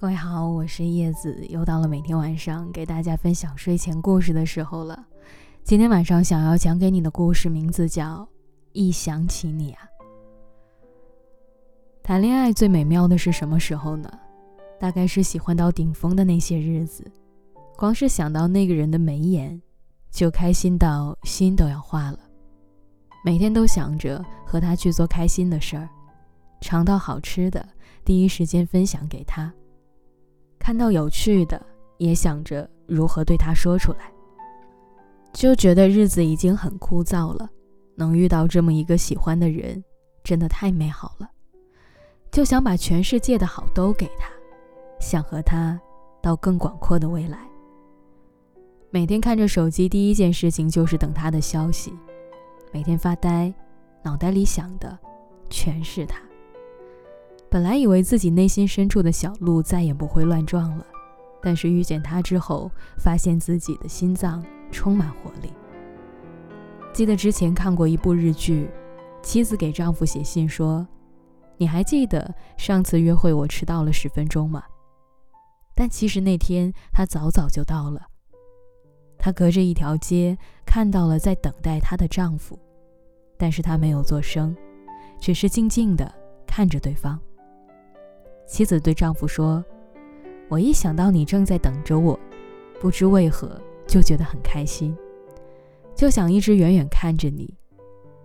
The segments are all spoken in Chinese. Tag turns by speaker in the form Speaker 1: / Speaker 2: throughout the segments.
Speaker 1: 各位好，我是叶子，又到了每天晚上给大家分享睡前故事的时候了。今天晚上想要讲给你的故事名字叫《一想起你啊》。谈恋爱最美妙的是什么时候呢？大概是喜欢到顶峰的那些日子，光是想到那个人的眉眼，就开心到心都要化了。每天都想着和他去做开心的事儿，尝到好吃的，第一时间分享给他。看到有趣的，也想着如何对他说出来，就觉得日子已经很枯燥了。能遇到这么一个喜欢的人，真的太美好了，就想把全世界的好都给他，想和他到更广阔的未来。每天看着手机，第一件事情就是等他的消息。每天发呆，脑袋里想的全是他。本来以为自己内心深处的小鹿再也不会乱撞了，但是遇见他之后，发现自己的心脏充满活力。记得之前看过一部日剧，妻子给丈夫写信说：“你还记得上次约会我迟到了十分钟吗？”但其实那天她早早就到了。她隔着一条街看到了在等待她的丈夫，但是她没有做声，只是静静地看着对方。妻子对丈夫说：“我一想到你正在等着我，不知为何就觉得很开心，就想一直远远看着你，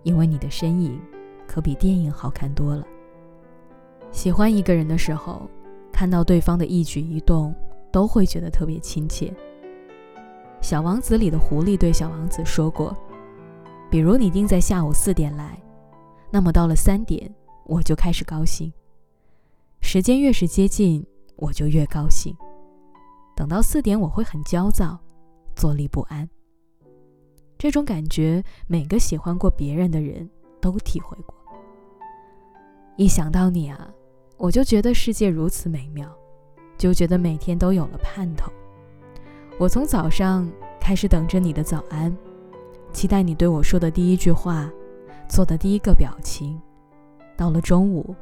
Speaker 1: 因为你的身影可比电影好看多了。喜欢一个人的时候，看到对方的一举一动，都会觉得特别亲切。”《小王子》里的狐狸对小王子说过：“比如你定在下午四点来，那么到了三点，我就开始高兴。”时间越是接近，我就越高兴。等到四点，我会很焦躁，坐立不安。这种感觉，每个喜欢过别人的人都体会过。一想到你啊，我就觉得世界如此美妙，就觉得每天都有了盼头。我从早上开始等着你的早安，期待你对我说的第一句话，做的第一个表情。到了中午。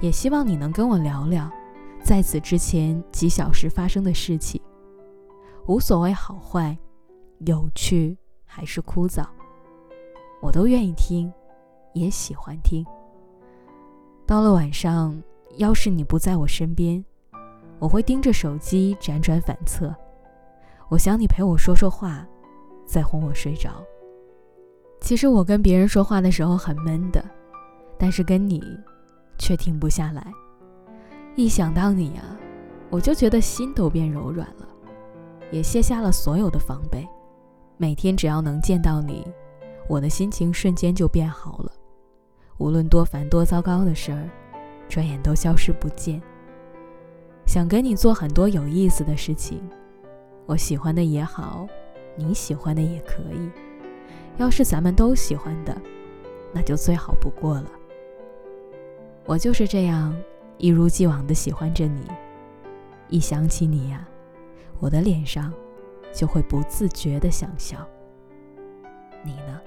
Speaker 1: 也希望你能跟我聊聊，在此之前几小时发生的事情，无所谓好坏，有趣还是枯燥，我都愿意听，也喜欢听。到了晚上，要是你不在我身边，我会盯着手机辗转反侧，我想你陪我说说话，再哄我睡着。其实我跟别人说话的时候很闷的，但是跟你。却停不下来，一想到你呀，我就觉得心都变柔软了，也卸下了所有的防备。每天只要能见到你，我的心情瞬间就变好了。无论多烦多糟糕的事儿，转眼都消失不见。想跟你做很多有意思的事情，我喜欢的也好，你喜欢的也可以。要是咱们都喜欢的，那就最好不过了。我就是这样一如既往的喜欢着你，一想起你呀，我的脸上就会不自觉的想笑。你呢？